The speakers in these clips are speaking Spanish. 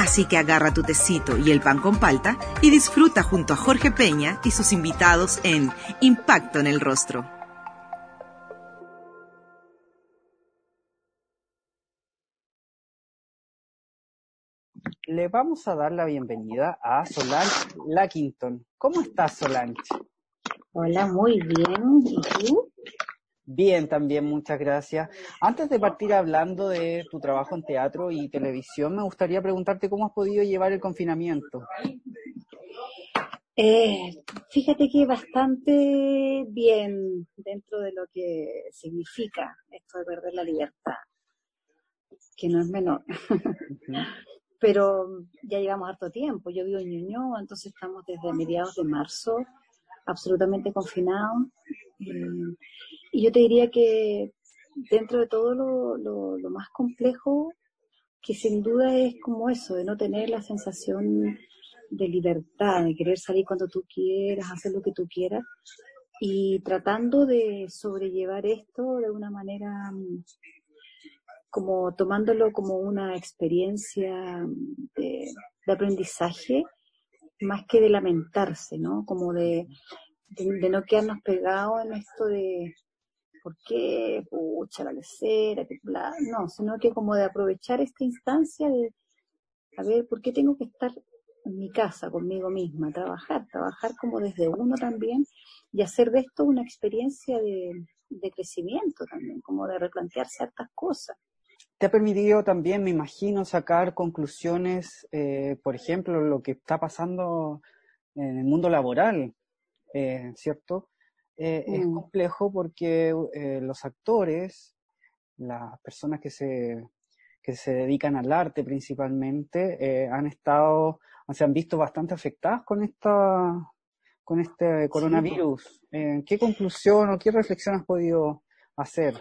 Así que agarra tu tecito y el pan con palta y disfruta junto a Jorge Peña y sus invitados en Impacto en el Rostro. Le vamos a dar la bienvenida a Solange Lackington. ¿Cómo estás, Solange? Hola, muy bien. ¿Y tú? Bien, también, muchas gracias. Antes de partir hablando de tu trabajo en teatro y televisión, me gustaría preguntarte cómo has podido llevar el confinamiento. Eh, fíjate que bastante bien dentro de lo que significa esto de perder la libertad, que no es menor. Pero ya llevamos harto tiempo. Yo vivo en Ñuñoa, entonces estamos desde mediados de marzo absolutamente confinados. Y yo te diría que dentro de todo lo, lo, más complejo, que sin duda es como eso, de no tener la sensación de libertad, de querer salir cuando tú quieras, hacer lo que tú quieras, y tratando de sobrellevar esto de una manera mm, como tomándolo como una experiencia de, de aprendizaje más que de lamentarse, ¿no? Como de, de, no quedarnos pegados en esto de por qué, pucha, la lecera, no, sino que como de aprovechar esta instancia de, a ver, ¿por qué tengo que estar en mi casa conmigo misma, trabajar, trabajar como desde uno también y hacer de esto una experiencia de, de crecimiento también, como de replantear ciertas cosas te ha permitido también, me imagino, sacar conclusiones, eh, por ejemplo, lo que está pasando en el mundo laboral, eh, ¿cierto? Eh, es mm. complejo porque los actores, las personas que se, que se dedican al arte principalmente, han estado, se han visto bastante afectadas con esta con este coronavirus. ¿Qué conclusión o qué reflexión has podido hacer?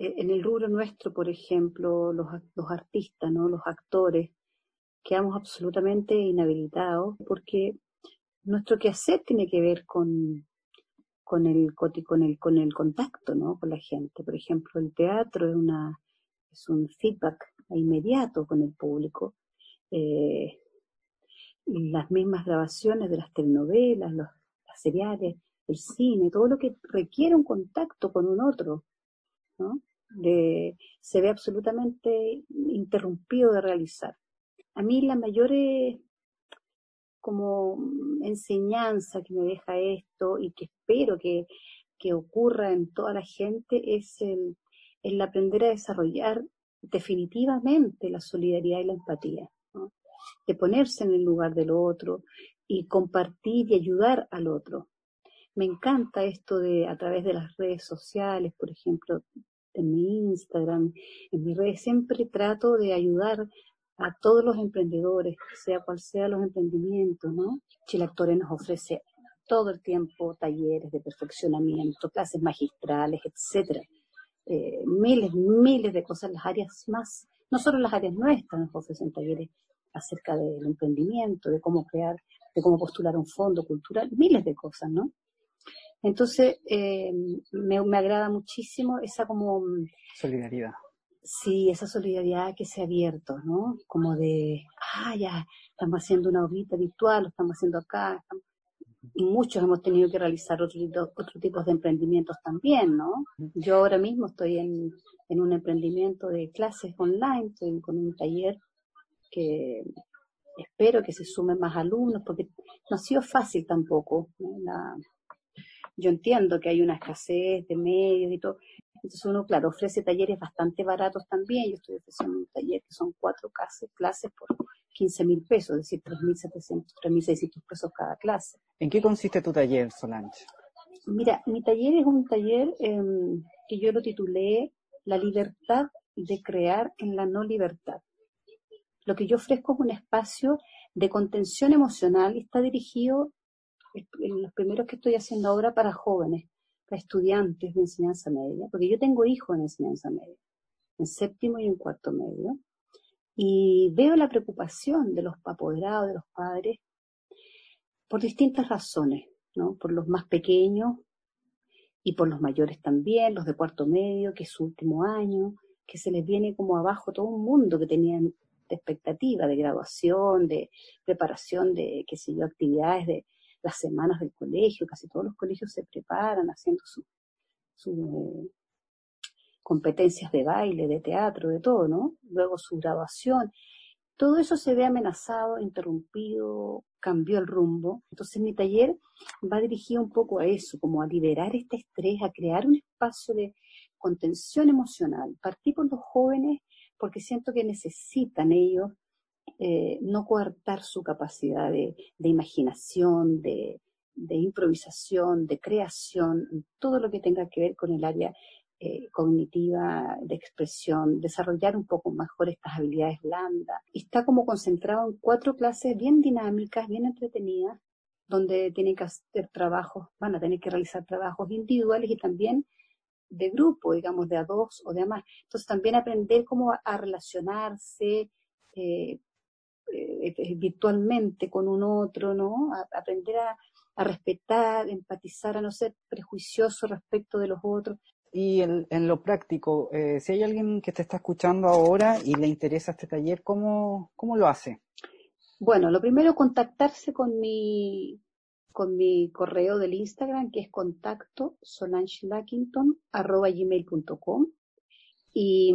Eh, en el rubro nuestro, por ejemplo, los, los artistas, ¿no? los actores, quedamos absolutamente inhabilitados porque nuestro quehacer tiene que ver con, con, el, con, el, con el contacto ¿no? con la gente. Por ejemplo, el teatro es, una, es un feedback inmediato con el público. Eh, las mismas grabaciones de las telenovelas, las seriales, el cine, todo lo que requiere un contacto con un otro, ¿no? se ve absolutamente interrumpido de realizar. A mí la mayor como enseñanza que me deja esto y que espero que, que ocurra en toda la gente es el, el aprender a desarrollar definitivamente la solidaridad y la empatía, de ponerse en el lugar del otro y compartir y ayudar al otro. Me encanta esto de a través de las redes sociales, por ejemplo, en mi Instagram, en mis redes, siempre trato de ayudar a todos los emprendedores, sea cual sea los emprendimientos, ¿no? Chile Actores nos ofrece todo el tiempo talleres de perfeccionamiento, clases magistrales, etcétera. Eh, miles, miles de cosas, las áreas más, no solo las áreas nuestras nos ofrecen talleres acerca del emprendimiento, de cómo crear, de cómo postular un fondo cultural, miles de cosas, ¿no? Entonces, eh, me, me, agrada muchísimo esa como... Mm, solidaridad. Sí, esa solidaridad que se ha abierto, ¿no? Como de, ah, ya, estamos haciendo una orbita virtual, lo estamos haciendo acá. Y muchos hemos tenido que realizar otro, otro tipo de emprendimientos también, ¿no? Yo ahora mismo estoy en, en un emprendimiento de clases online, estoy con un taller que espero que se sumen más alumnos, porque no ha sido fácil tampoco. ¿no? La, yo entiendo que hay una escasez de medios y todo. Entonces uno, claro, ofrece talleres bastante baratos también. Yo estoy ofreciendo un taller que son cuatro clases, clases por 15 mil pesos, es decir, 3.700, 3.600 pesos cada clase. ¿En qué consiste tu taller, Solange? Mira, mi taller es un taller em, que yo lo titulé La libertad de crear en la no libertad. lo que yo ofrezco es un espacio de contención emocional y está dirigido, en los primeros que estoy haciendo ahora, para jóvenes, estudiantes de enseñanza media, porque yo tengo hijos en enseñanza media, en séptimo y en cuarto medio, y veo la preocupación de los apoderados, de los padres, por distintas razones, ¿no? Por los más pequeños y por los mayores también, los de cuarto medio, que es su último año, que se les viene como abajo todo un mundo que tenían de expectativa, de graduación, de preparación de, qué sé yo, actividades de las semanas del colegio, casi todos los colegios se preparan haciendo sus su, eh, competencias de baile, de teatro, de todo, ¿no? Luego su graduación. Todo eso se ve amenazado, interrumpido, cambió el rumbo. Entonces mi taller va dirigido un poco a eso, como a liberar este estrés, a crear un espacio de contención emocional. Partí por los jóvenes porque siento que necesitan ellos eh, no coartar su capacidad de, imaginación, de, improvisación, de creación, todo lo que tenga que ver con el área eh, cognitiva, de expresión, desarrollar un poco mejor estas habilidades blandas. Está como concentrado en cuatro clases bien dinámicas, bien entretenidas, donde tienen que hacer trabajos, van a tener que realizar trabajos individuales y también de grupo, digamos, de a dos o de a más. Entonces también aprender cómo a, relacionarse eh, eh, eh, virtualmente con un otro, ¿no? aprender a, respetar, empatizar, a no ser prejuicioso respecto de los otros. Y en, lo práctico, si hay alguien que te está escuchando ahora y le interesa este taller, ¿cómo, cómo lo hace? Bueno, lo primero, contactarse con mi, con mi correo del Instagram, que es contacto gmail.com Y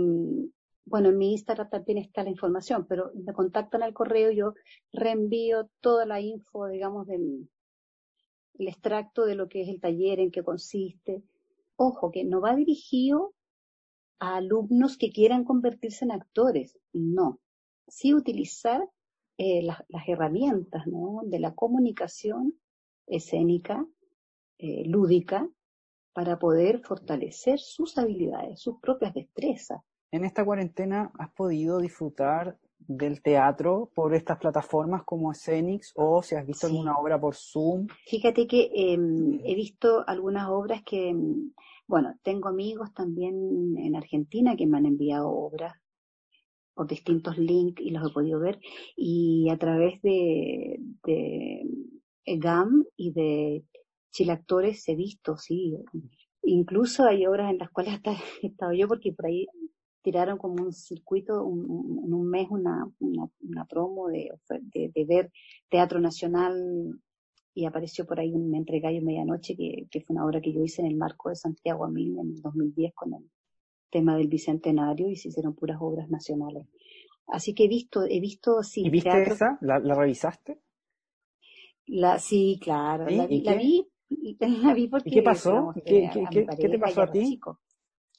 bueno, en mi Instagram también está la información, pero me contactan al correo, yo reenvío toda la info, digamos, del el extracto de lo que es el taller, en qué consiste. Ojo, que no va dirigido a alumnos que quieran convertirse en actores, no. Sí utilizar eh, las, herramientas ¿no? de la comunicación escénica, eh, lúdica, para poder fortalecer sus habilidades, sus propias destrezas. En esta cuarentena has podido disfrutar del teatro por estas plataformas como Escenix o si has visto alguna obra por Zoom. Fíjate que em, he visto algunas obras que, em, bueno, tengo amigos también en Argentina que me han enviado obras por distintos links y los he podido ver y a través de GAM y de Chilactores he visto, sí. Incluso hay obras en las cuales he estado yo porque por ahí tiraron como un circuito, en un, mes una, una, promo de, de, ver Teatro Nacional y apareció por ahí un entregallo medianoche que, que, fue una obra que yo hice en el marco de Santiago a mí en el 2010 con el tema del Bicentenario y se hicieron puras obras nacionales. Así que he visto, he visto, sí. ¿Y viste esa? ¿La revisaste? La, sí, claro, la, vi, la vi, la vi porque... ¿Y qué pasó? ¿Qué, qué, ¿qué, te pasó a ti?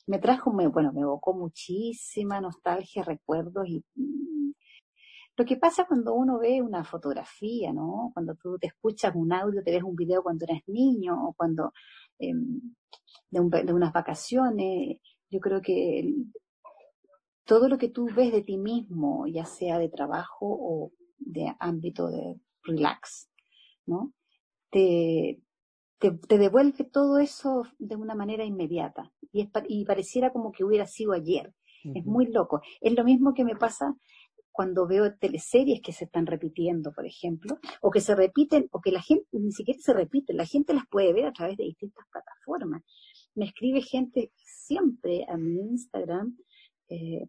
Me trajo, bueno, me evocó muchísima nostalgia, recuerdos y mm, lo que pasa cuando uno ve una fotografía, ¿no? Cuando tú te escuchas un audio, te ves un video cuando eres niño o cuando em, de, de, unas vacaciones, yo creo que todo lo que tú ves de ti mismo, ya sea de trabajo o de ámbito de relax, ¿no? Te, te, devuelve todo eso de una manera inmediata y, es, y pareciera como que hubiera sido ayer. Es muy loco. Es lo mismo que me pasa cuando veo teleseries que se están repitiendo, por ejemplo, o que se repiten, o que la gente ni siquiera se repite, la gente las puede ver a través de distintas plataformas. Me escribe gente siempre a mi Instagram eh,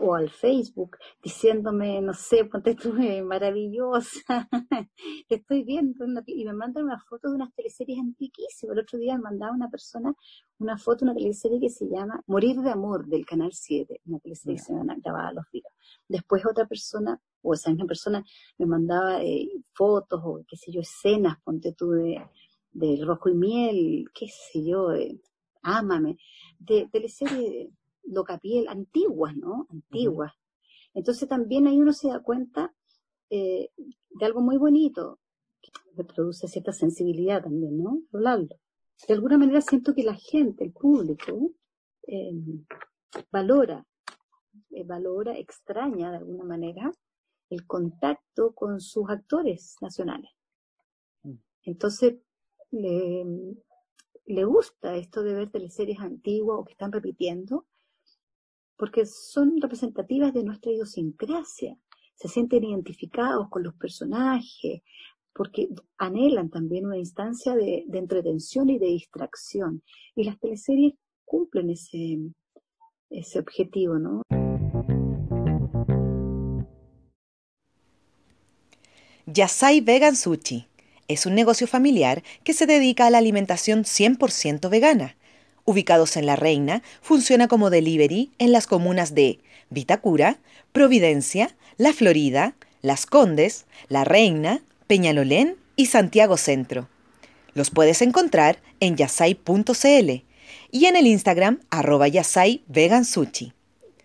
o al Facebook diciéndome, no sé, ponte tú eh, maravillosa, te estoy viendo y me mandan una foto de unas teleseries antiquísimas. El otro día me mandaba una persona una foto de una teleserie que se llama Morir de Amor del Canal 7, una teleserie que se grababa los días. Después otra persona, o esa misma persona, me mandaba eh, fotos o qué sé yo, escenas, ponte tú de, de Rojo y Miel, qué sé yo, de Ámame, de teleserie locapiel antiguas, ¿no? Antiguas. Entonces también ahí uno se da cuenta eh, de algo muy bonito, que produce cierta sensibilidad también, ¿no? Hablarlo. De alguna manera siento que la gente, el público, em, valora eh, valora, extraña de alguna manera el contacto con sus actores nacionales. Mm. Entonces, le, le gusta esto de ver teleseries antiguas o que están repitiendo, porque son representativas de nuestra idiosincrasia. Se sienten identificados con los personajes, porque anhelan también una instancia de, entretención y de distracción. Y las teleseries cumplen ese, ese objetivo, ¿no? Yasai Vegan Sushi es un negocio familiar que se dedica a la alimentación 100% vegana. Ubicados en La Reina, funciona como delivery en las comunas de Vitacura, Providencia, La Florida, Las Condes, La Reina, Peñalolén y Santiago Centro. Los puedes encontrar en yasai.cl y en el Instagram arroba yasai vegan.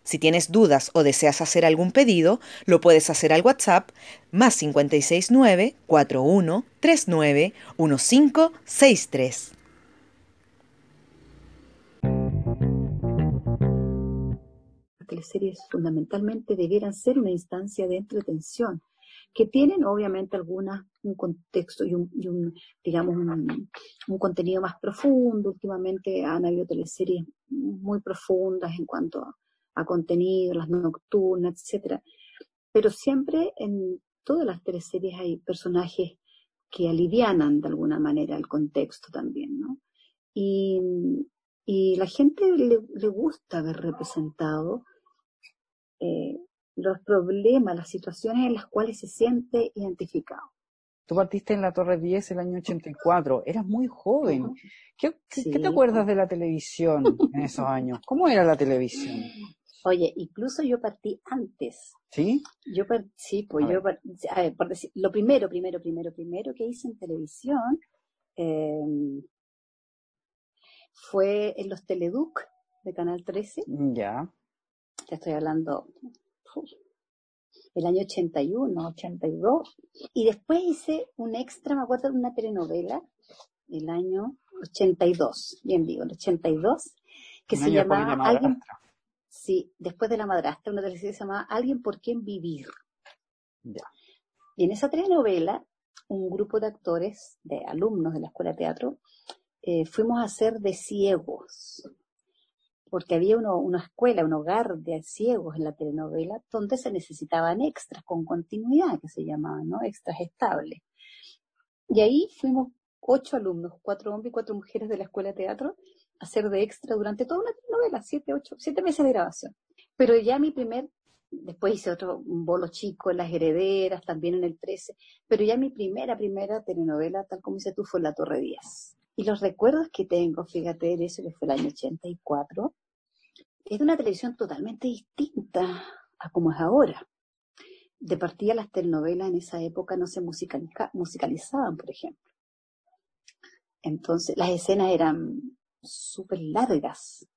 Si tienes dudas o deseas hacer algún pedido, lo puedes hacer al WhatsApp más 569 41 39 1563. Las teleseries fundamentalmente debieran ser una instancia de entretención que tienen obviamente algunas un contexto y un, digamos un, contenido más profundo. Últimamente han habido teleseries muy profundas en cuanto a contenido, las nocturnas, etcétera. Pero siempre en todas las tres series hay personajes que alivianan de alguna manera el contexto también, ¿no? Y, y la gente le, le, gusta ver representado eh, los problemas, las situaciones en las cuales se siente identificado. Tú partiste en la Torre 10 el año 84, eras muy joven. ¿Qué, ¿qué te acuerdas de la televisión en esos años? ¿Cómo era la televisión? Oye, incluso yo partí antes. ¿Sí? Yo sí, pues yo, a ver, por decir, lo primero, primero, primero, primero que hice en televisión em, fue en los Teleduc de Canal 13. Ya. Te estoy hablando el año 81, 82. Y después hice un extra, me acuerdo de una telenovela, el año 82, bien digo, el 82, que se llamaba Alguien, Sí, después de La Madrastra, una teleserie se llamaba Alguien por quien vivir. Y en esa telenovela, un grupo de actores, de alumnos de la Escuela de Teatro, eh, fuimos a ser de ciegos, porque había una escuela, un hogar de ciegos en la telenovela, donde se necesitaban extras con continuidad, que se llamaban. Extras estables. Y ahí fuimos ocho alumnos, cuatro hombres y cuatro mujeres de la Escuela de Teatro, hacer de extra durante toda una novela, siete, ocho, siete meses de grabación. Pero ya mi primer, después hice otro un bolo chico en Las Herederas, también en el 13, pero ya mi primera, primera telenovela, tal como dices tú, fue La Torre 10. Y los recuerdos que tengo, fíjate, de eso que fue el año 84, es de una televisión totalmente distinta a como es ahora. De partida las telenovelas en esa época no se musicalizaban, por ejemplo. Entonces, las escenas eran súper largas,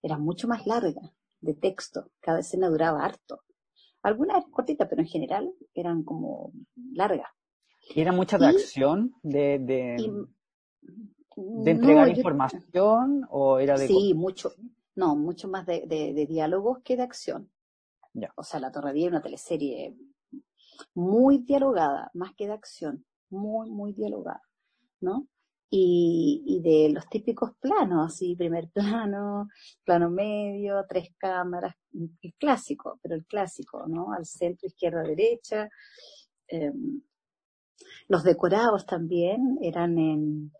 eran mucho más largas de texto, cada escena duraba harto. Algunas eran cortitas, pero en general eran como largas. ¿Y era mucha de acción? ¿De, de, de entregar información? ¿O era de.? Sí, mucho. No, mucho más de, de, diálogos que de acción. Ya. O sea, La Torre es una teleserie muy dialogada, más que de acción. Muy, muy dialogada. ¿No? y, y, de los típicos planos, así, primer plano, plano medio, tres cámaras, el clásico, pero el clásico, ¿no? Al centro, izquierda, derecha. Eh, los decorados también eran en,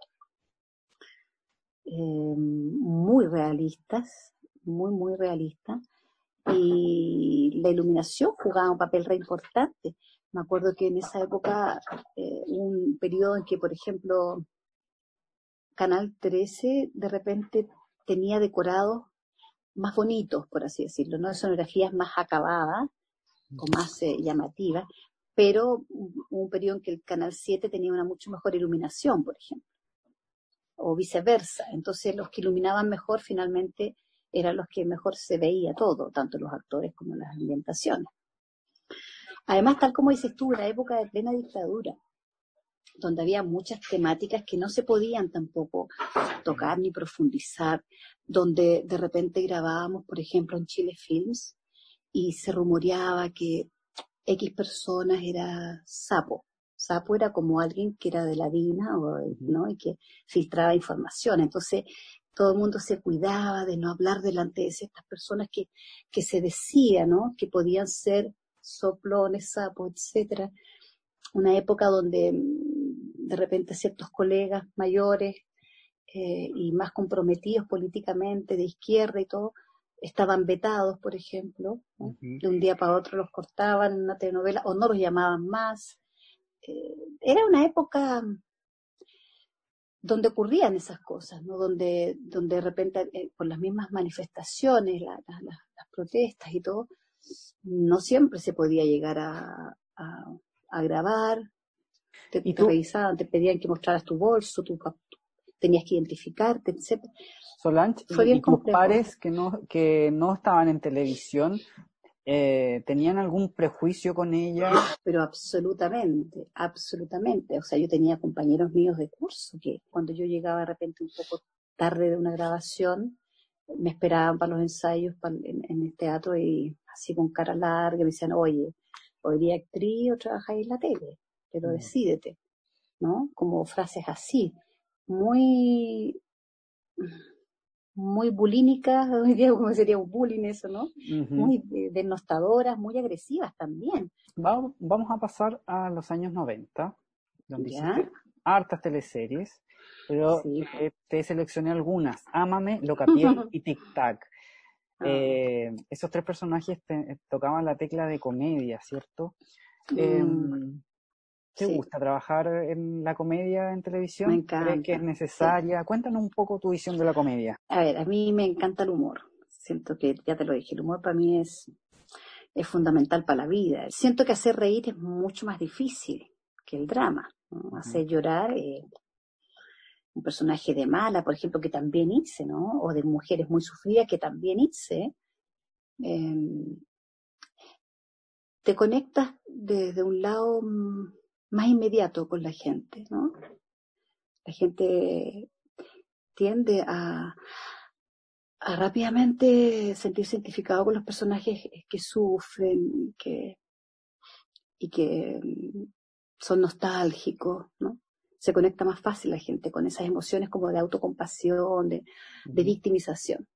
muy realistas, muy, muy realistas. Y la iluminación jugaba un papel re importante. Me acuerdo que en esa época, eh, un periodo en que, por ejemplo, Canal 13 de repente tenía decorados más bonitos, por así decirlo, ¿no? Sonografías más acabadas o más eh, llamativas, pero un periodo en que el Canal 7 tenía una mucho mejor iluminación, por ejemplo, o viceversa. Entonces los que iluminaban mejor finalmente eran los que mejor se veía todo, tanto los actores como las ambientaciones. Además, tal como dices tú, la época de plena dictadura, donde había muchas temáticas que no se podían tampoco tocar ni profundizar, donde de repente grabábamos, por ejemplo, en Chile Films, y se rumoreaba que X personas era sapo. Sapo era como alguien que era de la DINA, o, ¿no? Y que filtraba información. Entonces, todo el mundo se cuidaba de no hablar delante de estas personas que, que se decía, ¿no? Que podían ser soplones, sapos, etcétera. Una época donde mm, de repente ciertos colegas mayores eh, y más comprometidos políticamente, de izquierda y todo, estaban vetados, por ejemplo, de un día para otro los cortaban en una telenovela o no los llamaban más. Eh, era una época donde ocurrían esas cosas, ¿no? donde, donde de repente eh, por las mismas manifestaciones, las protestas y todo, no siempre se podía llegar a, a, grabar, te, ¿Y te revisaban, te pedían que mostraras tu bolso, tu, tenías que identificarte, etc. Solange, ¿y tus pares que no, que no estaban en televisión, eh, ¿tenían algún prejuicio con ella? Pero absolutamente, absolutamente. O sea, yo tenía compañeros míos de curso que cuando yo llegaba de repente un poco tarde de una grabación, me esperaban para los ensayos en, el teatro y así con cara larga me decían, oye, hoy día actriz o trabajáis en la tele, pero mm. decídete, ¿no? Como frases así muy, muy bulínicas, hoy día como sería un bullying eso, ¿no? Muy denostadoras, muy agresivas también. Vamos, vamos a pasar a los años 90, donde hiciste hartas teleseries, pero eh, te seleccioné algunas, Ámame, Locapiel y Tic Tac. Ah. Eh, esos tres personajes tocaban la tecla de comedia, ¿cierto? Mm. ¿Te gusta trabajar en la comedia en televisión? Me encanta. ¿Crees que es necesaria? Cuéntanos un poco tu visión de la comedia. A ver, a mí me encanta el humor. Siento que, ya te lo dije, el humor para mí es, es fundamental para la vida. Siento que hacer reír es mucho más difícil que el drama. Hacer llorar, eh, un personaje de mala, por ejemplo, que también hice, ¿no? O de mujeres muy sufridas que también hice. Em, te conectas desde un lado mm, más inmediato con la gente, ¿no? La gente tiende a, a rápidamente sentirse identificado con los personajes que sufren y que, y que mm, son nostálgicos, ¿no? Se conecta más fácil la gente con esas emociones como de autocompasión, de, de victimización.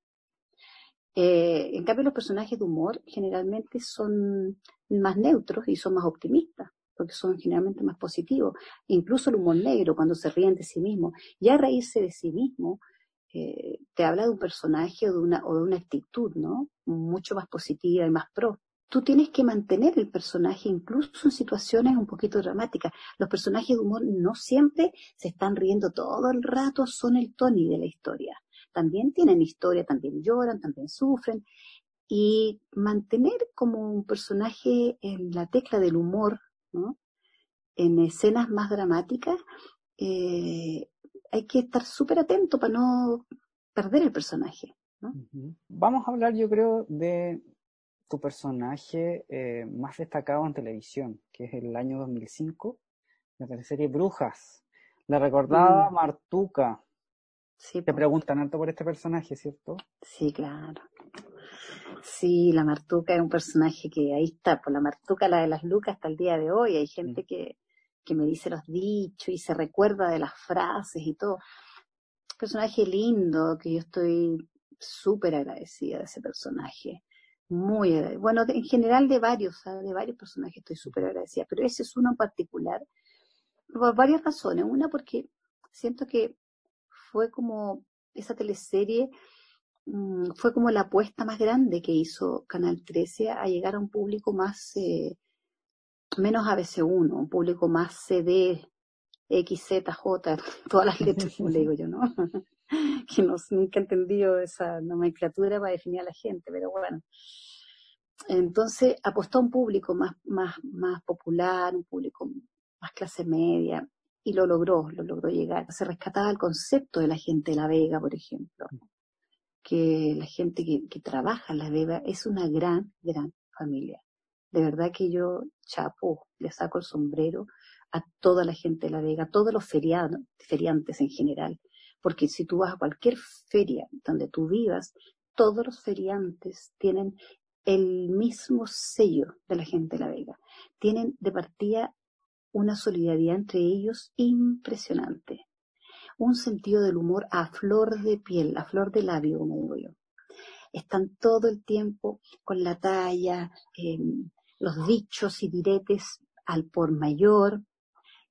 Eh, en cambio, los personajes de humor generalmente son más neutros y son más optimistas porque son generalmente más positivos. Incluso el humor negro, cuando se ríen de sí mismo, ya reírse de sí mismo, eh, te habla de un personaje o de, una, o de una actitud, ¿no? Mucho más positiva y más pro. Tú tienes que mantener el personaje incluso en situaciones un poquito dramáticas. Los personajes de humor no siempre se están riendo todo el rato, son el Tony de la historia. También tienen historia, también lloran, también sufren. Y mantener como un personaje en la tecla del humor en escenas más dramáticas, eh, hay que estar súper atento para no perder el personaje. Vamos a hablar, yo creo, de tu personaje eh, más destacado en televisión, que es el año 2005, la teleserie Brujas, la recordada mm. Martuca. Sí, Te preguntan alto por este personaje, ¿cierto? Sí, claro. Sí, la Martuca es un personaje que ahí está, por pues la Martuca, la de las Lucas, hasta el día de hoy. Hay gente que, que me dice los dichos y se recuerda de las frases y todo. personaje lindo, que yo estoy súper agradecida de ese personaje. Muy agradecida. Bueno, en general de varios, de varios personajes estoy súper agradecida, pero ese es uno en particular, por varias razones. Una porque siento que fue como esa teleserie Mm, fue como la apuesta más grande que hizo Canal 13 a llegar a un público más, eh, menos ABC1, un público más CD, XZJ, todas las letras, como le digo yo, ¿no? que no, nunca he entendido esa nomenclatura para definir a la gente, pero bueno. Entonces apostó a un público más, más, más popular, un público más clase media, y lo logró, lo logró llegar. Se rescataba el concepto de la gente de La Vega, por ejemplo que la gente que, trabaja en la Vega es una gran, gran familia. De verdad que yo, chapo, le saco el sombrero a toda la gente de La Vega, a todos los feriados, feriantes en general. Porque si tú vas a cualquier feria donde tú vivas, todos los feriantes tienen el mismo sello de la gente de La Vega. Tienen de partida una solidaridad entre ellos impresionante. Un sentido del humor a flor de piel, a flor de labio, como digo yo. Están todo el tiempo con la talla, em, los dichos y diretes al por mayor.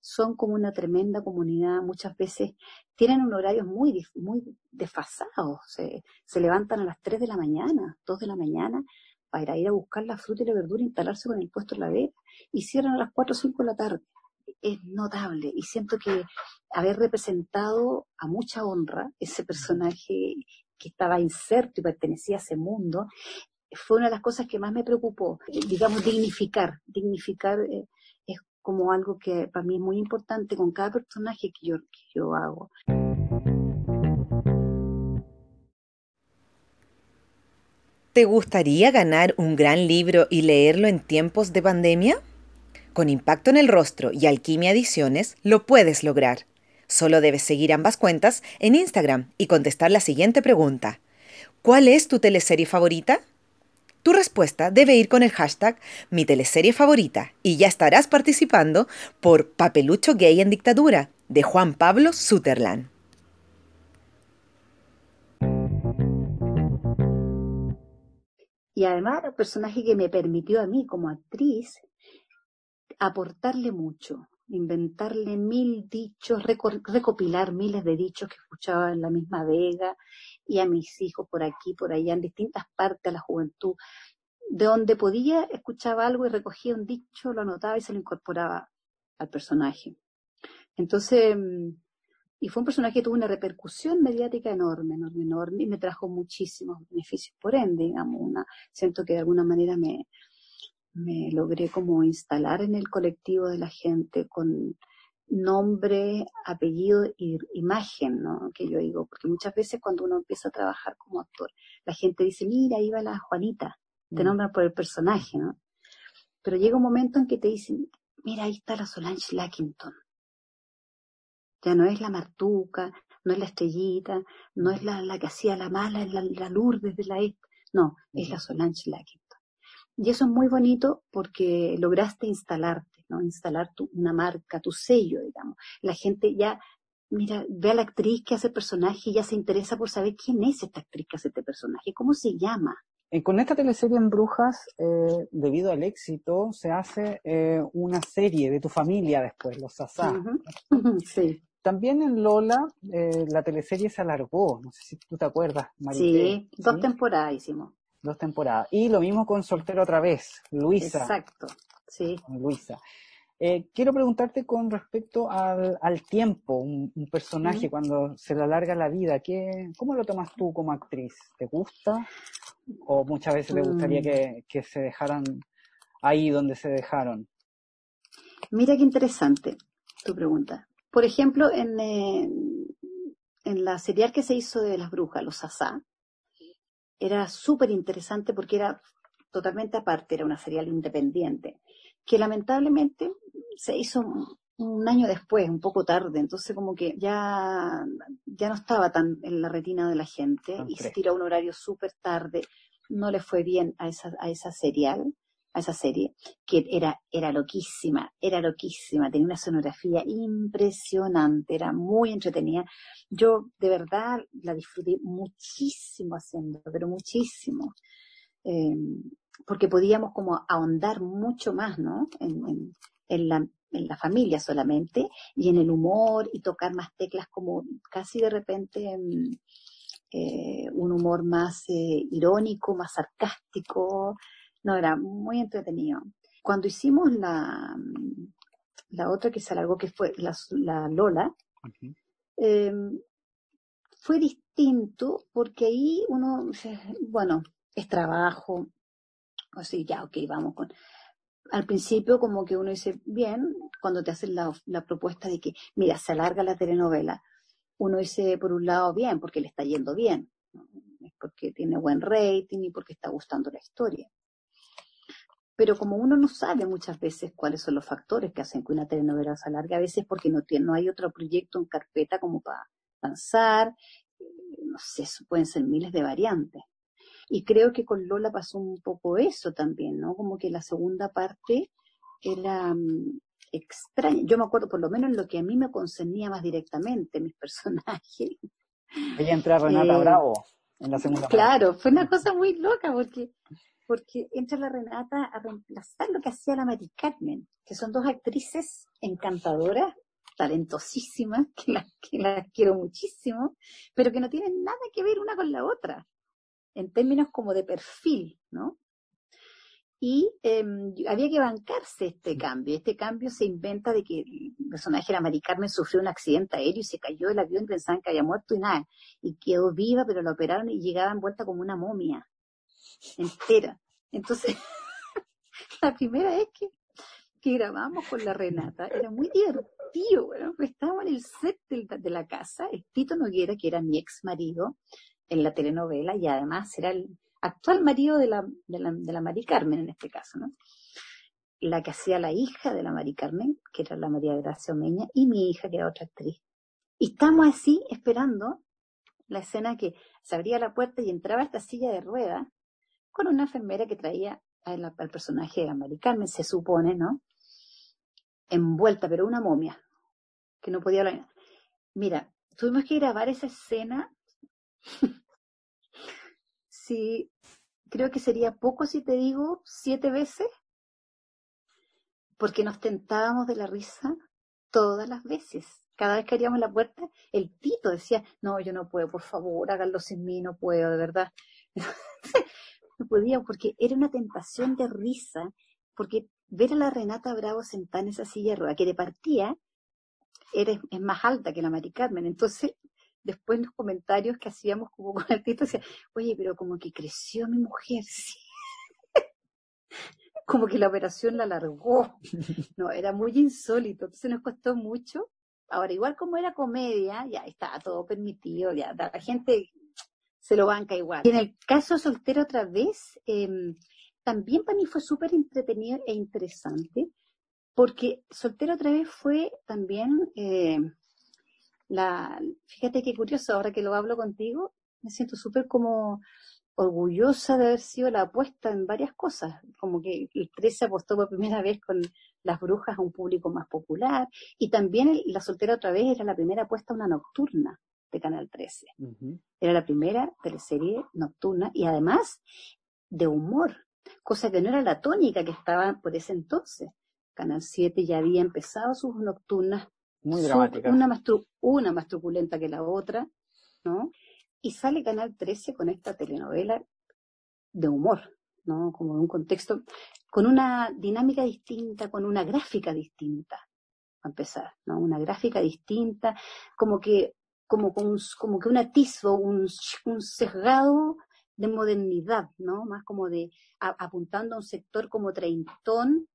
Son como una tremenda comunidad. Muchas veces tienen un horario muy, muy desfasados. Se, se levantan a las 3 de la mañana, 2 de la mañana, para ir a buscar la fruta y la verdura, instalarse con el puesto en la vega y cierran a las 4 o 5 de la tarde. Es notable y siento que haber representado a mucha honra ese personaje que estaba inserto y pertenecía a ese mundo, fue una de las cosas que más me preocupó, digamos, dignificar, dignificar eh, es como algo que para mí es muy importante con cada personaje que yo, que yo hago. ¿Te gustaría ganar un gran libro y leerlo en tiempos de pandemia? Con Impacto en el Rostro y Alquimia Ediciones lo puedes lograr. Solo debes seguir ambas cuentas en Instagram y contestar la siguiente pregunta. ¿Cuál es tu teleserie favorita? Tu respuesta debe ir con el hashtag mi teleserie favorita y ya estarás participando por Papelucho Gay en Dictadura de Juan Pablo Sutherland. Y además, el personaje que me permitió a mí como actriz aportarle mucho, inventarle mil dichos, recopilar miles de dichos que escuchaba en la misma vega y a mis hijos por aquí, por allá, en distintas partes de la juventud. De donde podía, escuchaba algo y recogía un dicho, lo anotaba y se lo incorporaba al personaje. Entonces, y fue un personaje que tuvo una repercusión mediática enorme, enorme, enorme, y me trajo muchísimos beneficios. Por ende, digamos, una, siento que de alguna manera me, me logré como instalar en el colectivo de la gente con nombre, apellido y imagen, ¿no? Que yo digo, porque muchas veces cuando uno empieza a trabajar como actor, la gente dice, mira, ahí va la Juanita, te mm. nombran por el personaje, ¿no? Pero llega un momento en que te dicen, mira, ahí está la Solange Lackington, ya no es la martuca, no es la estrellita, no es la, la que hacía la mala, la, la Lourdes de la este. No, es la Solange Lackington. Y eso es muy bonito porque lograste instalarte, ¿no? Instalar tu, una marca, tu sello, digamos. La gente ya, mira, ve a la actriz que hace el personaje y ya se interesa por saber quién es esta actriz que hace este personaje, cómo se llama. Eh, con esta teleserie en Brujas, eh, debido al éxito, se hace eh, una serie de tu familia después, los Sasá. sí. También en Lola eh, la teleserie se alargó, no sé si tú te acuerdas, María. Sí, dos temporadas hicimos. Dos temporadas. Y lo mismo con Soltero otra vez, Luisa. Exacto, sí. Luisa. Eh, quiero preguntarte con respecto al, tiempo, un, personaje cuando se le alarga la vida, ¿qué, ¿cómo lo tomas tú como actriz? ¿Te gusta? ¿O muchas veces te gustaría mm. que, que se dejaran ahí donde se dejaron? Mira qué interesante tu pregunta. Por ejemplo, en, en la serial que se hizo de las brujas, los Asá, era súper interesante porque era totalmente aparte, era una serial independiente, que lamentablemente se hizo un año después, un poco tarde, entonces como que ya, ya no estaba tan en la retina de la gente y se tiró un horario súper tarde, no le fue bien a esa, a esa serial a esa serie, que era, era loquísima, era loquísima, tenía una sonografía impresionante, era muy entretenida. Yo de verdad la disfruté muchísimo haciendo, pero muchísimo. Em, porque podíamos como ahondar mucho más, ¿no? En, en, la, en la familia solamente y en el humor y tocar más teclas como casi de repente em, eh, un humor más eh, irónico, más sarcástico, no, era muy entretenido. Cuando hicimos la, la otra que se alargó, que fue la, Lola, em, fue distinto porque ahí uno, bueno, es trabajo, así, ya, ok, vamos con... Al principio como que uno dice, bien, cuando te hacen la, la propuesta de que, mira, se alarga la telenovela, uno dice, por un lado, bien, porque le está yendo bien, es porque tiene buen rating y porque está gustando la historia pero como uno no sabe muchas veces cuáles son los factores que hacen que una telenovela se alargue, a veces porque no, tiene, no hay otro proyecto en carpeta como para lanzar, eh, no sé, pueden ser miles de variantes. Y creo que con Lola pasó un poco eso también, ¿no? Como que la segunda parte era mm, extraña. Yo me acuerdo, por lo menos en lo que a mí me concernía más directamente, mis personajes. Ella entra Renata eh, Bravo en la segunda Claro, fue una cosa muy loca porque porque entra la Renata a reemplazar lo que hacía la Mari Carmen, que son dos actrices encantadoras, talentosísimas, que las, que las quiero muchísimo, pero que no tienen nada que ver una con la otra, en términos como de perfil, ¿no? Y em, había que bancarse este cambio. Este cambio se inventa de que el personaje de Mari Carmen sufrió un accidente aéreo y se cayó del avión y pensaban que había muerto y nada. Y quedó viva, pero la operaron y llegaba envuelta como una momia entera. Entonces, la primera vez que, que grabamos con la Renata era muy divertido, bueno, estábamos en el set de, la casa, el Tito Noguera, que era mi ex marido en la telenovela, y además era el actual marido de la, de la, de la Mari Carmen en este caso, ¿no? La que hacía la hija de la Mari Carmen, que era la María Gracia Omeña, y mi hija, que era otra actriz. Y estamos así esperando la escena que se abría la puerta y entraba esta silla de ruedas con una enfermera que traía al, personaje de Mari Carmen, se supone, ¿no? Envuelta, pero una momia, que no podía hablar. Mira, tuvimos que grabar esa escena. sí, creo que sería poco si te digo siete veces, porque nos tentábamos de la risa todas las veces. Cada vez que abríamos la puerta, el Tito decía, no, yo no puedo, por favor, háganlo sin mí, no puedo, de verdad. no podía porque era una tentación de risa, porque ver a la Renata Bravo sentada en esa silla de rueda, que de partía era, es más alta que la Mari Carmen, entonces después los comentarios que hacíamos como con Tito decía, oye, pero como que creció mi mujer, sí. como que la operación la alargó. No, era muy insólito, entonces nos costó mucho. Ahora, igual como era comedia, ya estaba todo permitido, ya la gente se lo banca igual. Y en el caso soltero otra vez, em, también para mí fue súper entretenido e interesante, porque soltero otra vez fue también em, la, fíjate qué curioso, ahora que lo hablo contigo, me siento súper como orgullosa de haber sido la apuesta en varias cosas, como que el 13 apostó por primera vez con las brujas a un público más popular, y también la soltera otra vez era la primera apuesta a una nocturna de Canal 13. Era la primera teleserie nocturna y además de humor, cosa que no era la tónica que estaba por ese entonces. Canal 7 ya había empezado sus nocturnas. Muy dramáticas. Una más, una más truculenta que la otra, ¿no? Y sale Canal 13 con esta telenovela de humor, ¿no? Como en un contexto, con una dinámica distinta, con una gráfica distinta, a empezar, ¿no? Una gráfica distinta, como que como, como que un atisbo, un, un sesgado de modernidad, ¿no? Más como de apuntando a un sector como treintón,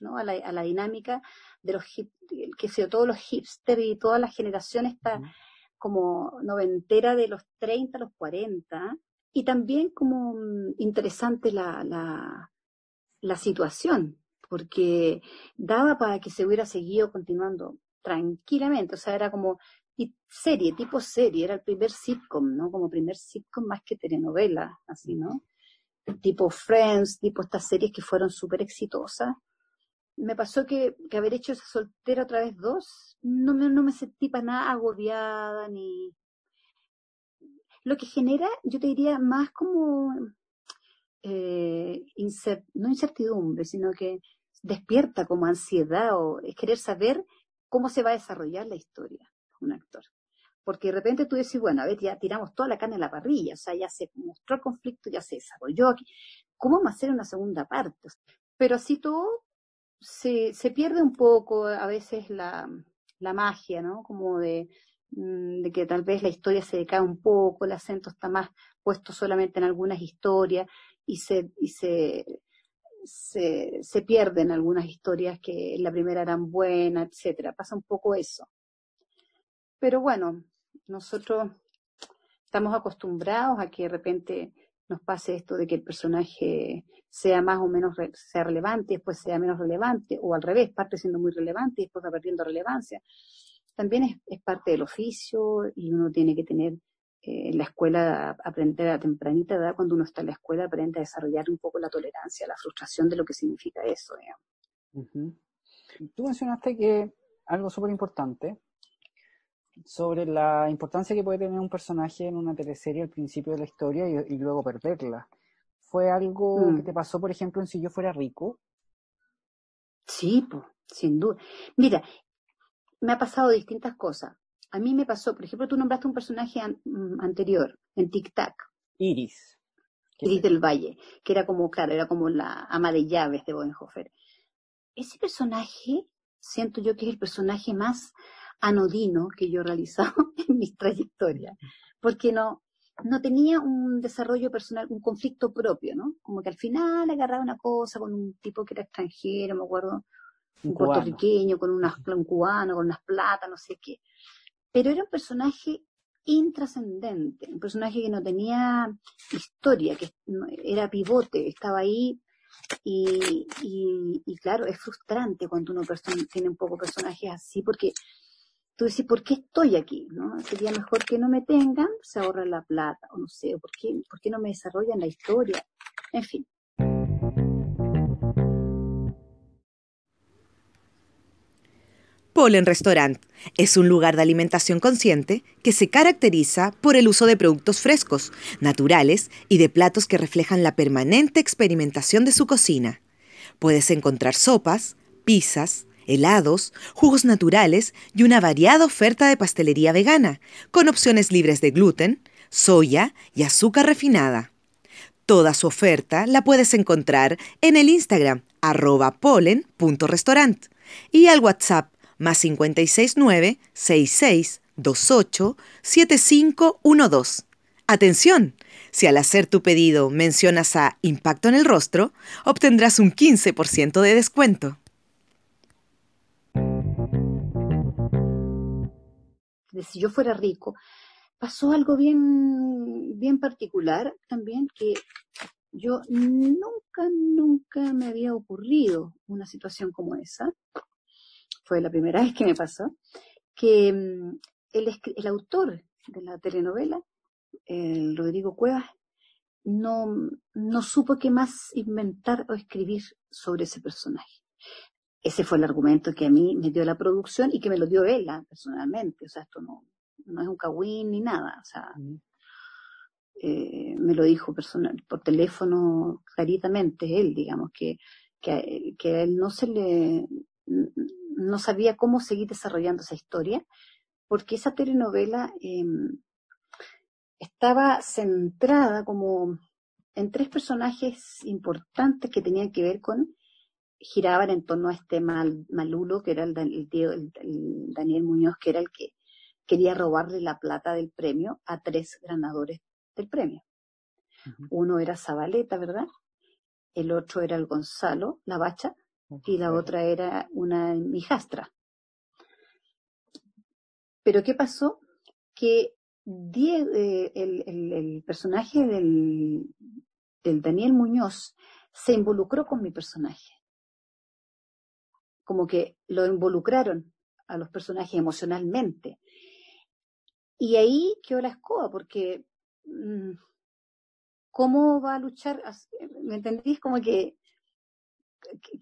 ¿no? A la, a la dinámica de los hip, que sea todos los hipsters y toda la generación está como noventera de los 30 a los 40 y también como mm, interesante la, la, la situación porque daba para que se hubiera seguido continuando tranquilamente, o sea, era como y serie, tipo serie, era el primer sitcom, ¿no? Como primer sitcom más que telenovela, así, ¿no? Tipo Friends, tipo estas series que fueron súper exitosas. Me pasó que, que, haber hecho esa soltera otra vez dos, no me, no me sentí para nada agobiada, ni... Lo que genera, yo te diría, más como, eh, no incertidumbre, sino que despierta como ansiedad o es querer saber cómo se va a desarrollar la historia un actor. Porque de repente tú decís, bueno, a ver, ya tiramos toda la carne en la parrilla, o sea, ya se mostró el conflicto, ya se desarrolló aquí. ¿Cómo vamos a hacer una segunda parte? Pero así todo se, se pierde un poco a veces la, la magia, ¿no? Como de, mm, de que tal vez la historia se decae un poco, el acento está más puesto solamente en algunas historias y se, y se, se, se pierden algunas historias que en la primera eran buenas, etcétera. Pasa un poco eso. Pero bueno, nosotros estamos acostumbrados a que de repente nos pase esto de que el personaje sea más o menos sea relevante, después sea menos relevante, o al revés, parte siendo muy relevante y después va perdiendo relevancia. También es, parte del oficio y uno tiene que tener eh, en la escuela, aprender a tempranita edad, cuando uno está en la escuela, aprende a desarrollar un poco la tolerancia, la frustración de lo que significa eso. Tú mencionaste que algo súper importante sobre la importancia que puede tener un personaje en una teleserie al principio de la historia y, luego perderla. ¿Fue algo mm. que te pasó, por ejemplo, en Si yo fuera rico? Sí, pues, sin duda. Mira, me ha pasado distintas cosas. A mí me pasó, por ejemplo, tú nombraste un personaje mm, anterior, en Tic Tac. Iris. Iris del Valle, que era como, claro, era como la ama de llaves de Bodenhofer. Ese personaje, siento yo que es el personaje más anodino que yo he realizado en mi trayectoria, porque no, no tenía un desarrollo personal, un conflicto propio, ¿no? Como que al final agarraba una cosa con un tipo que era extranjero, me acuerdo, un, puertorriqueño, con unas, un cubano, con unas plata, no sé qué. Pero era un personaje intrascendente, un personaje que no tenía historia, que era pivote, estaba ahí y, y, claro, es frustrante cuando uno tiene un poco personajes así porque tú ¿por qué estoy aquí? ¿no? Sería mejor que no me tengan, se ahorra la plata, o no sé, ¿por ¿por qué no me desarrollan la historia? En fin. Polen Restaurant es un lugar de alimentación consciente que se caracteriza por el uso de productos frescos, naturales y de platos que reflejan la permanente experimentación de su cocina. Puedes encontrar sopas, pizzas, helados, jugos naturales y una variada oferta de pastelería vegana, con opciones libres de gluten, soya y azúcar refinada. Toda su oferta la puedes encontrar en el Instagram arroba polen.restaurant y al WhatsApp más 569 6628 7512. Atención, si al hacer tu pedido mencionas a Impacto en el Rostro, obtendrás un 15% de descuento. Si yo fuera rico, pasó algo bien, bien particular también, que yo nunca, nunca me había ocurrido una situación como esa. Fue la primera vez que me pasó, que mm, el, el autor de la telenovela, el Rodrigo Cuevas, no, no supo qué más inventar o escribir sobre ese personaje. Ese fue el argumento que a mí me dio la producción y que me lo dio él ah, personalmente. O sea, esto no, no es un cagüín ni nada. O sea, eh, me lo dijo personal, por teléfono claritamente él, digamos, que, que, que a él no se le, no sabía cómo seguir desarrollando esa historia, porque esa telenovela em, estaba centrada como en tres personajes importantes que tenían que ver con giraban en torno a este mal, malulo, que era el, Daniel Muñoz, que era el que quería robarle la plata del premio a tres ganadores del premio. Uno era Zabaleta, ¿verdad? El otro era el Gonzalo, la bacha, y la otra era una mijastra. Pero ¿qué pasó? Que eh, el, personaje del Daniel Muñoz se involucró con mi personaje como que lo involucraron a los personajes emocionalmente. Y ahí quedó la escoba, porque mm, ¿cómo va a luchar? ¿Me entendís? Como que,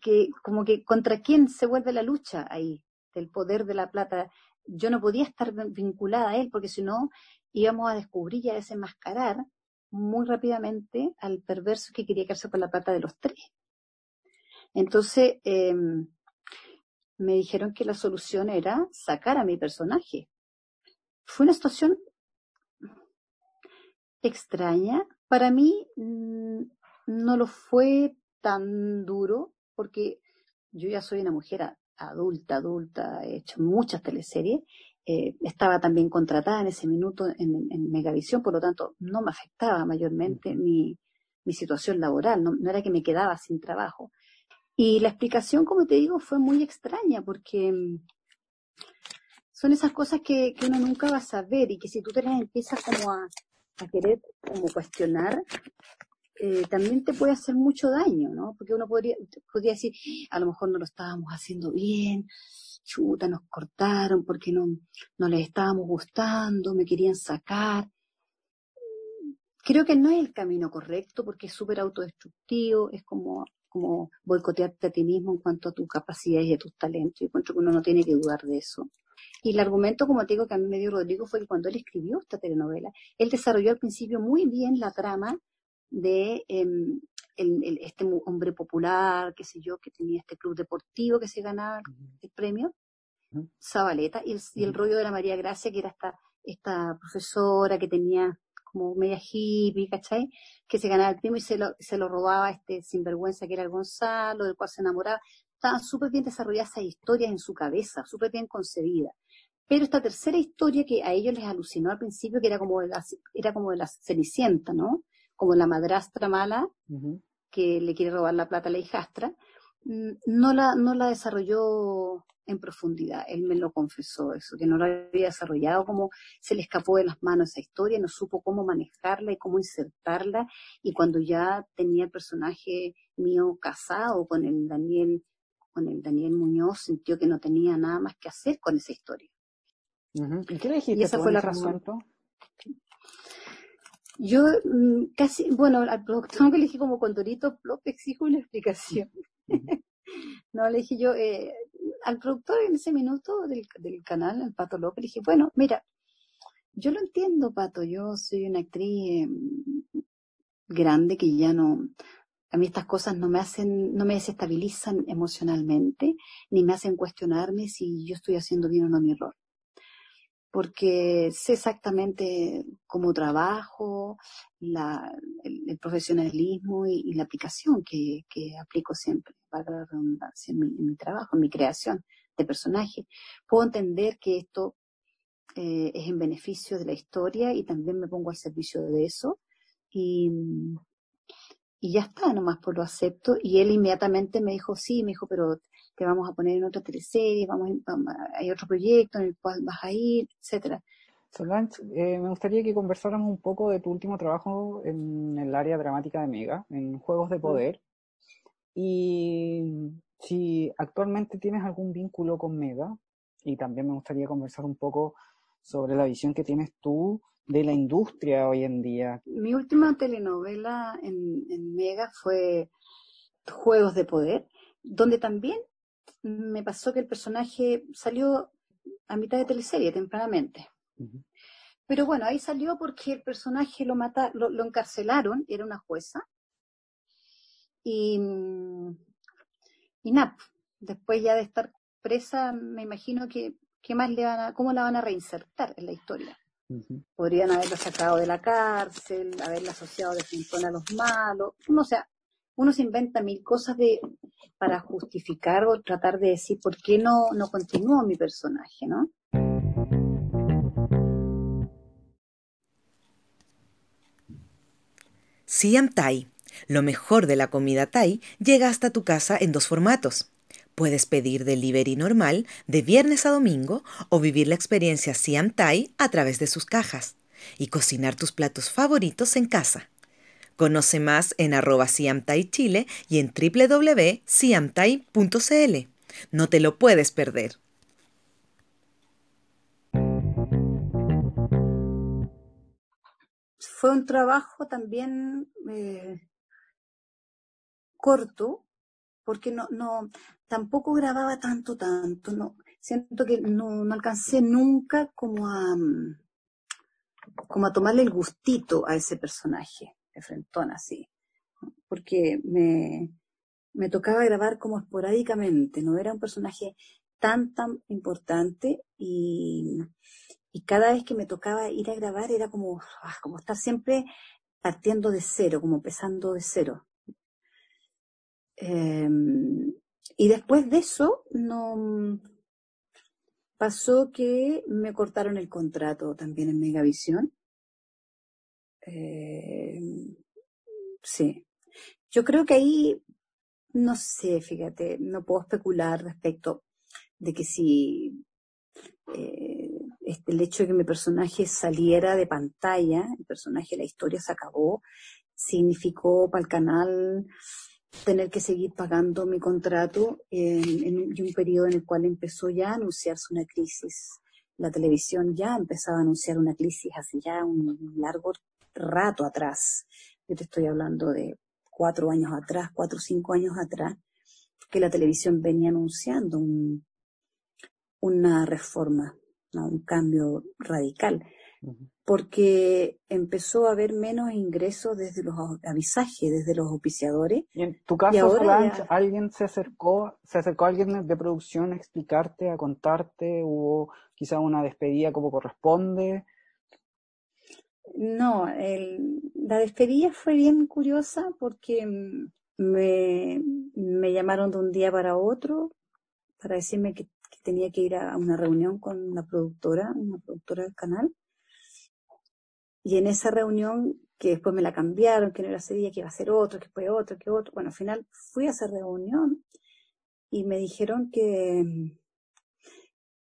que, como que contra quién se vuelve la lucha ahí, del poder de la plata. Yo no podía estar vinculada a él, porque si no íbamos a descubrir y a desenmascarar muy rápidamente al perverso que quería quedarse por la plata de los tres. Entonces, eh, me dijeron que la solución era sacar a mi personaje. Fue una situación extraña. Para mí mm, no lo fue tan duro porque yo ya soy una mujer adulta, adulta, he hecho muchas teleseries. Eh, estaba también contratada en ese minuto en, Megavisión, por lo tanto no me afectaba mayormente mi, situación laboral, no, era que me quedaba sin trabajo. Y la explicación, como te digo, fue muy extraña porque mm, son esas cosas que, uno nunca va a saber y que si tú te las empiezas como a, querer como cuestionar, eh, también te puede hacer mucho daño, ¿no? Porque uno podría, podría decir, a lo mejor no lo estábamos haciendo bien, chuta, nos cortaron porque no, no les estábamos gustando, me querían sacar. creo que no es el camino correcto porque es súper autodestructivo, es como, como boicotearte a ti mismo en cuanto a tus capacidades y a tus talentos. Yo encuentro que uno no tiene que dudar de eso. Y el argumento, como te digo, que a mí me dio Rodrigo fue que cuando él escribió esta telenovela, él desarrolló al principio muy bien la trama de em, este hombre popular, qué sé yo, que tenía este club deportivo que se ganaba el premio, Zabaleta, y el, rollo de la María Gracia, que era esta, esta profesora que tenía como media hippie, ¿cachai? Que se ganaba el premio y se lo, se lo robaba este sinvergüenza que era el Gonzalo, del cual se enamoraba. Estaban súper bien desarrolladas esas historias en su cabeza, súper bien concebidas. Pero esta tercera historia que a ellos les alucinó al principio, que era como de la, era como de la Cenicienta, ¿no? Como la madrastra mala, que le quiere robar la plata a la hijastra, mm, no la, no la desarrolló en profundidad. Él me lo confesó eso, que no lo había desarrollado, como se le escapó de las manos esa historia, no supo cómo manejarla y cómo insertarla. Y cuando ya tenía el personaje mío casado con el Daniel, con el Daniel Muñoz, sintió que no tenía nada más que hacer con esa historia. ¿Y qué le dijiste esa fue la razón. Yo mm, casi, bueno, al productor que le dije como Condorito Plop exijo una explicación. no, le dije yo, eh, al productor en ese minuto del, canal, el Pato López, le dije, bueno, mira, yo lo entiendo, Pato, yo soy una actriz em, grande que ya no, a mí estas cosas no me hacen, no me desestabilizan emocionalmente, ni me hacen cuestionarme si yo estoy haciendo bien o no mi rol porque sé exactamente cómo trabajo, el, profesionalismo y, la aplicación que, aplico siempre, para la redundancia, en mi, en mi, trabajo, en mi creación de personaje. Puedo entender que esto eh, es en beneficio de la historia y también me pongo al servicio de eso. Y, y ya está, nomás por lo acepto. Y él inmediatamente me dijo, sí, me dijo, pero te vamos a poner en otra teleserie, vamos, hay otro proyecto en el cual vas a ir, etcétera. Solange, eh, me gustaría que conversáramos un poco de tu último trabajo en el área dramática de Mega, en Juegos de. Poder, y si actualmente tienes algún vínculo con Mega, y también me gustaría conversar un poco sobre la visión que tienes tú de la industria hoy en día. Mi última telenovela en, en Mega fue Juegos de Poder, donde también me pasó que el personaje salió a mitad de teleserie tempranamente. Pero bueno, ahí salió porque el personaje lo, mata, lo, encarcelaron, era una jueza. Y, y nada, después ya de estar presa, me imagino que ¿qué más le van a, cómo la van a reinsertar en la historia. Podrían haberla sacado de la cárcel, haberla asociado de frente a los malos, no sé, uno se inventa mil cosas de, para justificar o tratar de decir por qué no, no continúa mi personaje, ¿no? Siam Thai, lo mejor de la comida Thai, llega hasta tu casa en dos formatos. Puedes pedir delivery normal de viernes a domingo o vivir la experiencia Siam Thai a través de sus cajas y cocinar tus platos favoritos en casa. Conoce más en arroba Siamtai Chile y en www.siamtai.cl. No te lo puedes perder. Fue un trabajo también eh, corto, porque no, no, tampoco grababa tanto, tanto, no, siento que no, no alcancé nunca como a, como a tomarle el gustito a ese personaje de frentón así, porque me, me tocaba grabar como esporádicamente, no era un personaje tan, tan importante y, y cada vez que me tocaba ir a grabar era como, ah, como estar siempre partiendo de cero, como empezando de cero. Em, y después de eso, no pasó que me cortaron el contrato también en Megavisión eh, sí. Yo creo que ahí, no sé, fíjate, no puedo especular respecto de que si eh, este, el hecho de que mi personaje saliera de pantalla, el personaje de la historia se acabó, significó para el canal tener que seguir pagando mi contrato en, un periodo en el cual empezó ya a anunciarse una crisis. La televisión ya empezaba a anunciar una crisis hace ya un largo rato atrás. Yo te estoy hablando de cuatro años atrás, cuatro o cinco años atrás, que la televisión venía anunciando un, una reforma, un cambio radical, porque empezó a haber menos ingresos desde los avisajes, desde los auspiciadores. Y en tu caso, ¿alguien se acercó, se acercó a alguien de producción a explicarte, a contarte? ¿Hubo quizá una despedida como corresponde? No, la despedida fue bien curiosa porque me, me llamaron de un día para otro para decirme que tenía que ir a una reunión con una productora, una productora del canal. Y en esa reunión, que después me la cambiaron, que no era ese día, que iba a ser otro, que fue otro, que otro. Bueno, al final fui a esa reunión y me dijeron que,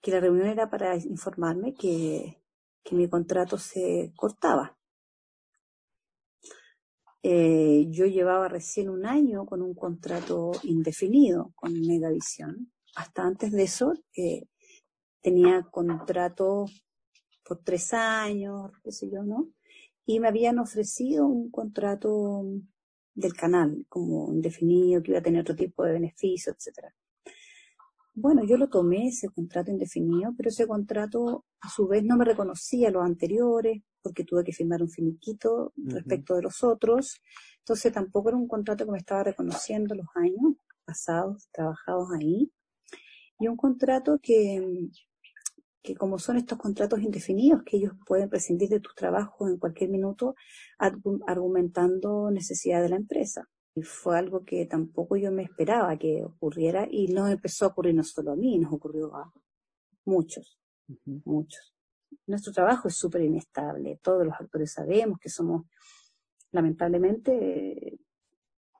que la reunión era para informarme que, que mi contrato se cortaba. Eh, yo llevaba recién un año con un contrato indefinido con Megavisión hasta antes de eso eh, tenía contrato por tres años, qué sé yo, ¿no? Y me habían ofrecido un contrato del canal, como indefinido, que iba a tener otro tipo de beneficios, etcétera. Bueno, yo lo tomé, ese contrato indefinido, pero ese contrato a su vez no me reconocía los anteriores, porque tuve que firmar un finiquito respecto de los otros. Entonces tampoco era un contrato que me estaba reconociendo los años pasados, trabajados ahí y un contrato que, que como son estos contratos indefinidos, que ellos pueden prescindir de tus trabajos en cualquier minuto argumentando necesidad de la empresa. Y fue algo que tampoco yo me esperaba que ocurriera y no empezó a ocurrir no solo a mí, nos ocurrió a muchos, muchos. Nuestro trabajo es súper inestable, todos los actores sabemos que somos, lamentablemente,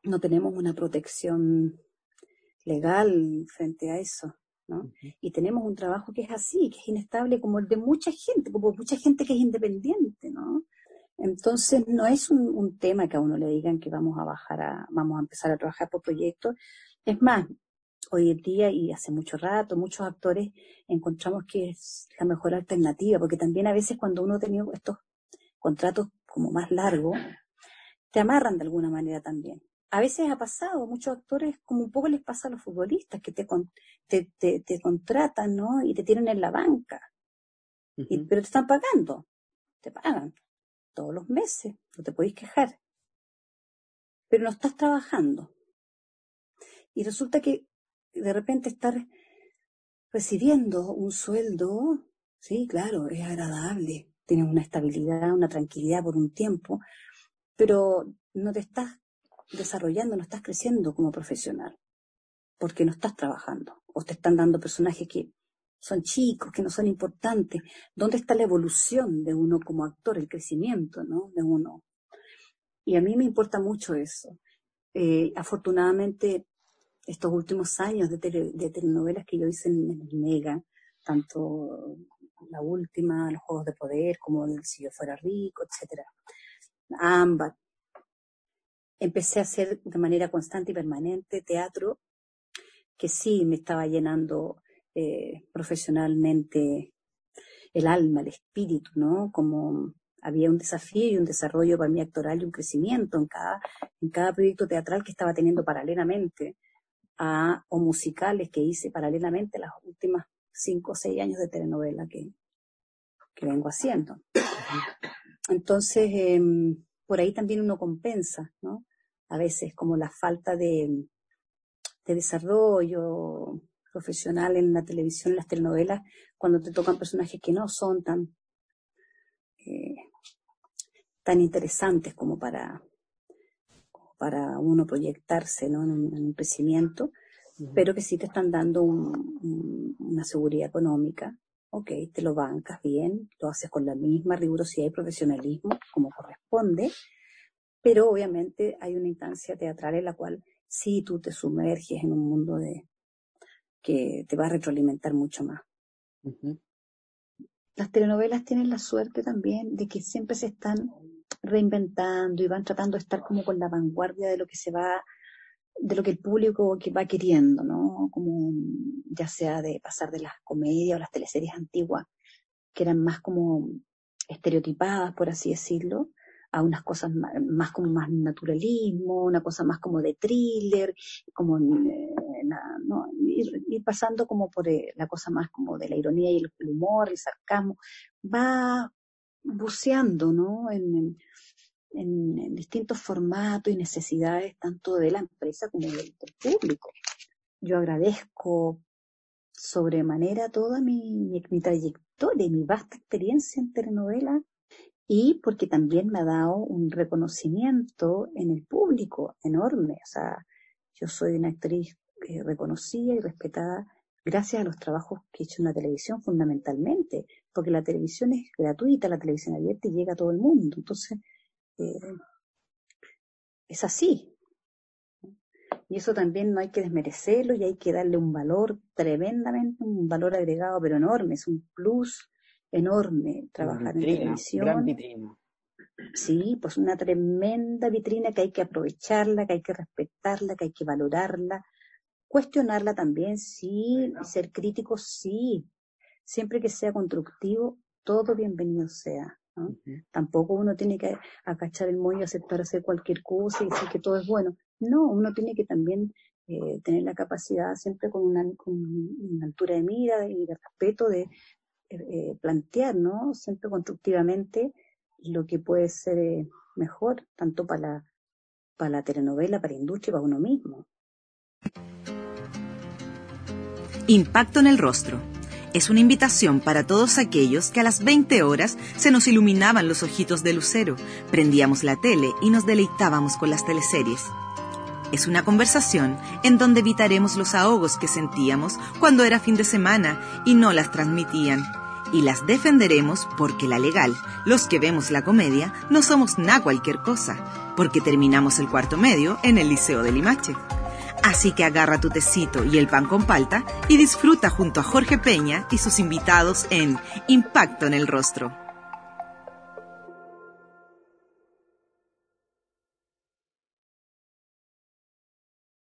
no tenemos una protección legal frente a eso. Y tenemos un trabajo que es así, que es inestable como el de mucha gente, como mucha gente que es independiente, ¿no? Entonces no es un, tema que a uno le digan que vamos a bajar a, vamos a empezar a trabajar por proyectos. Es más, hoy en día y hace mucho rato, muchos actores encontramos que es la mejor alternativa, porque también a veces cuando uno ha tenido estos contratos como más largos, te amarran de alguna manera también a veces ha pasado, muchos actores, como un poco les pasa a los futbolistas, que te, te, te, contratan, ¿no? Y te tienen en la banca. y, pero te están pagando. Te pagan todos los meses, no te podéis quejar. Pero no estás trabajando. Y resulta que de repente estar recibiendo un sueldo, sí, claro, es agradable. Tienes una estabilidad, una tranquilidad por un tiempo, pero no te estás desarrollando, no estás creciendo como profesional, porque no estás trabajando, o te están dando personajes que son chicos, que no son importantes. ¿Dónde está la evolución de uno como actor, el crecimiento, ¿no? De uno. Y a mí me importa mucho eso. Eh, afortunadamente, estos últimos años de, telenovelas que yo hice en, el Mega, tanto la última, Los Juegos de Poder, como Si yo fuera rico, etcétera, ambas, empecé a hacer de manera constante y permanente teatro, que sí me estaba llenando eh, profesionalmente el alma, el espíritu, ¿no? Como había un desafío y un desarrollo para mí actoral y un crecimiento en cada, en cada proyecto teatral que estaba teniendo paralelamente a, o musicales que hice paralelamente las últimas cinco o seis años de telenovela que, que vengo haciendo. Entonces, em, por ahí también uno compensa, ¿no? A veces como la falta de, desarrollo profesional en la televisión, en las telenovelas, cuando te tocan personajes que no son tan, eh, tan interesantes como para, para uno proyectarse en, un, crecimiento, pero que sí te están dando una seguridad económica. Ok, te lo bancas bien, lo haces con la misma rigurosidad y profesionalismo como corresponde, pero obviamente hay una instancia teatral en la cual sí tú te sumerges en un mundo de que te va a retroalimentar mucho más. Las telenovelas tienen la suerte también de que siempre se están reinventando y van tratando de estar como con la vanguardia de lo que se va, de lo que el público que va queriendo, ¿no? Como ya sea de pasar de las comedias o las teleseries antiguas, que eran más como estereotipadas, por así decirlo, a unas cosas más, como más naturalismo, una cosa más como de thriller, como eh, ¿no? ir, pasando como por eh, la cosa más como de la ironía y el, humor, el sarcasmo, va buceando ¿no? en, en, distintos formatos y necesidades tanto de la empresa como del, público. Yo agradezco sobremanera toda mi, mi, mi trayectoria mi vasta experiencia en telenovela y porque también me ha dado un reconocimiento en el público enorme. O sea, yo soy una actriz eh, reconocida y respetada gracias a los trabajos que he hecho en la televisión fundamentalmente, porque la televisión es gratuita, la televisión abierta y llega a todo el mundo. Entonces, eh, es así. Y eso también no hay que desmerecerlo y hay que darle un valor tremendamente, un valor agregado, pero enorme, es un plus enorme trabajar en televisión. Sí, pues una tremenda vitrina que hay que aprovecharla, que hay que respetarla, que hay que valorarla, cuestionarla también, sí, ser crítico, sí, siempre que sea constructivo, todo bienvenido sea. Tampoco uno tiene que acachar el moño, aceptar hacer cualquier cosa y decir que todo es bueno. No, uno tiene que también eh, tener la capacidad siempre con una, con una altura de mira y de respeto de, eh, plantear, ¿no? Siempre constructivamente lo que puede ser eh, mejor, tanto para la, para la telenovela, para la industria para uno mismo. Impacto en el rostro. Es una invitación para todos aquellos que a las 20 horas se nos iluminaban los ojitos de lucero, prendíamos la tele y nos deleitábamos con las teleseries. Es una conversación en donde evitaremos los ahogos que sentíamos cuando era fin de semana y no las transmitían. Y las defenderemos porque la legal, los que vemos la comedia, no somos nada cualquier cosa, porque terminamos el cuarto medio en el Liceo de Limache. Así que agarra tu tecito y el pan con palta y disfruta junto a Jorge Peña y sus invitados en Impacto en el Rostro.